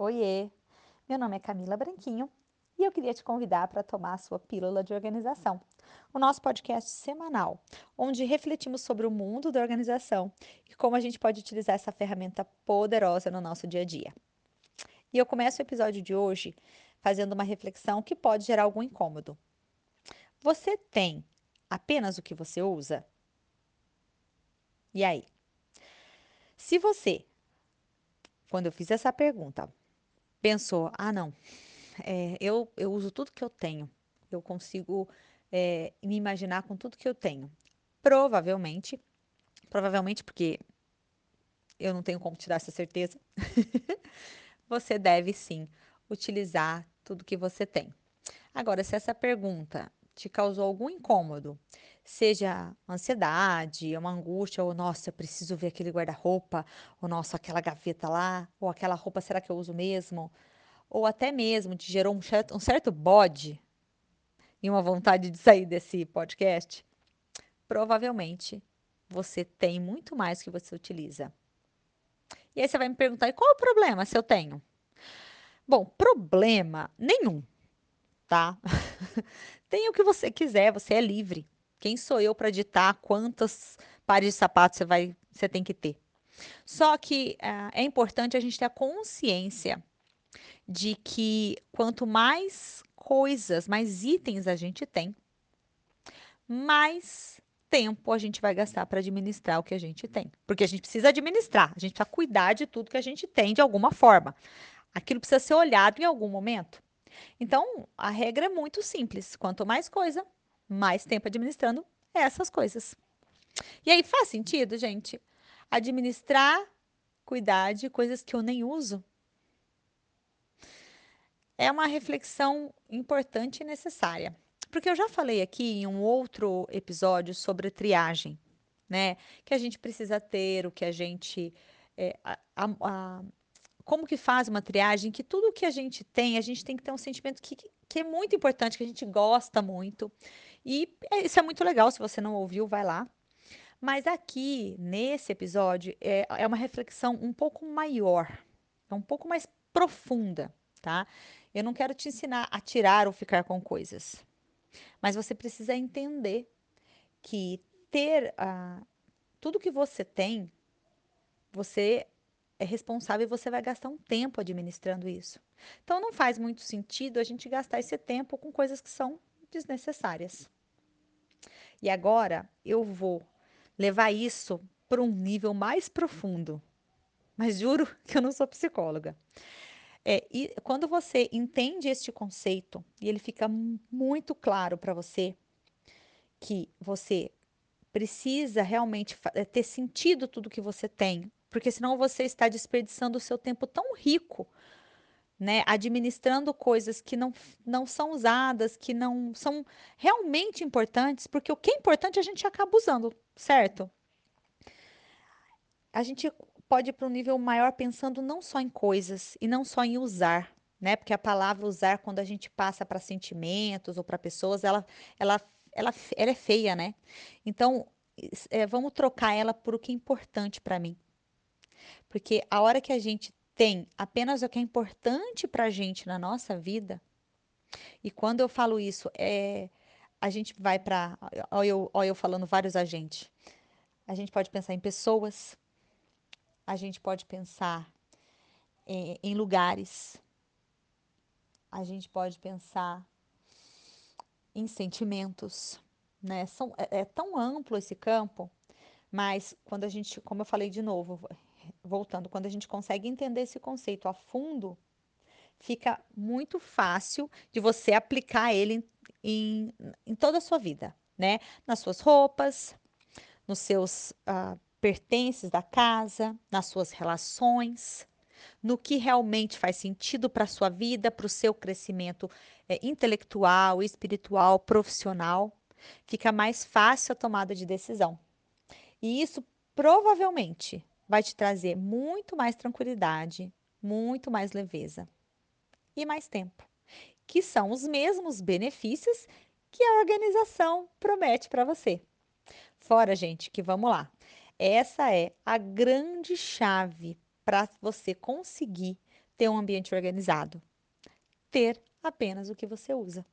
Oiê, meu nome é Camila Branquinho e eu queria te convidar para tomar a sua pílula de organização, o nosso podcast semanal, onde refletimos sobre o mundo da organização e como a gente pode utilizar essa ferramenta poderosa no nosso dia a dia. E eu começo o episódio de hoje fazendo uma reflexão que pode gerar algum incômodo. Você tem apenas o que você usa? E aí? Se você, quando eu fiz essa pergunta, pensou: ah, não, é, eu, eu uso tudo que eu tenho, eu consigo é, me imaginar com tudo que eu tenho. Provavelmente, provavelmente porque eu não tenho como te dar essa certeza, você deve sim utilizar tudo que você tem. Agora, se essa pergunta te causou algum incômodo, seja ansiedade, uma angústia, ou nossa, eu preciso ver aquele guarda-roupa, ou nossa, aquela gaveta lá, ou aquela roupa, será que eu uso mesmo? Ou até mesmo te gerou um certo, um certo bode e uma vontade de sair desse podcast, provavelmente você tem muito mais que você utiliza. E aí você vai me perguntar, e qual é o problema se eu tenho? Bom, problema nenhum, tá? Tenha o que você quiser, você é livre. Quem sou eu para ditar quantas pares de sapatos você, vai, você tem que ter? Só que uh, é importante a gente ter a consciência de que quanto mais coisas, mais itens a gente tem, mais tempo a gente vai gastar para administrar o que a gente tem. Porque a gente precisa administrar, a gente precisa cuidar de tudo que a gente tem de alguma forma. Aquilo precisa ser olhado em algum momento. Então, a regra é muito simples: quanto mais coisa, mais tempo administrando essas coisas. E aí faz sentido, gente? Administrar, cuidar de coisas que eu nem uso. É uma reflexão importante e necessária. Porque eu já falei aqui em um outro episódio sobre triagem, né? Que a gente precisa ter, o que a gente. É, a, a, como que faz uma triagem, que tudo que a gente tem, a gente tem que ter um sentimento que, que é muito importante, que a gente gosta muito. E é, isso é muito legal, se você não ouviu, vai lá. Mas aqui, nesse episódio, é, é uma reflexão um pouco maior, é um pouco mais profunda, tá? Eu não quero te ensinar a tirar ou ficar com coisas, mas você precisa entender que ter uh, tudo que você tem, você é responsável e você vai gastar um tempo administrando isso. Então não faz muito sentido a gente gastar esse tempo com coisas que são desnecessárias. E agora eu vou levar isso para um nível mais profundo. Mas juro que eu não sou psicóloga. É, e quando você entende este conceito e ele fica muito claro para você que você precisa realmente eh, ter sentido tudo que você tem, porque senão você está desperdiçando o seu tempo tão rico, né, administrando coisas que não, não são usadas, que não são realmente importantes, porque o que é importante a gente acaba usando, certo? A gente pode ir para um nível maior pensando não só em coisas e não só em usar, né? Porque a palavra usar, quando a gente passa para sentimentos ou para pessoas, ela, ela, ela, ela é feia, né? Então, é, vamos trocar ela por o que é importante para mim. Porque a hora que a gente tem apenas o que é importante para a gente na nossa vida, e quando eu falo isso, é, a gente vai para. Olha eu, olha eu falando vários agentes. A gente pode pensar em pessoas, a gente pode pensar em, em lugares, a gente pode pensar em sentimentos, né? São, é, é tão amplo esse campo, mas quando a gente, como eu falei de novo, voltando, quando a gente consegue entender esse conceito a fundo, fica muito fácil de você aplicar ele em, em, toda a sua vida, né? Nas suas roupas, nos seus uh, pertences da casa, nas suas relações, no que realmente faz sentido para a sua vida, para o seu crescimento é, intelectual, espiritual, profissional. Fica mais fácil a tomada de decisão. E isso provavelmente vai te trazer muito mais tranquilidade, muito mais leveza e mais tempo, que são os mesmos benefícios que a organização promete para você. Fora, gente, que vamos lá. Essa é a grande chave para você conseguir ter um ambiente organizado? Ter apenas o que você usa.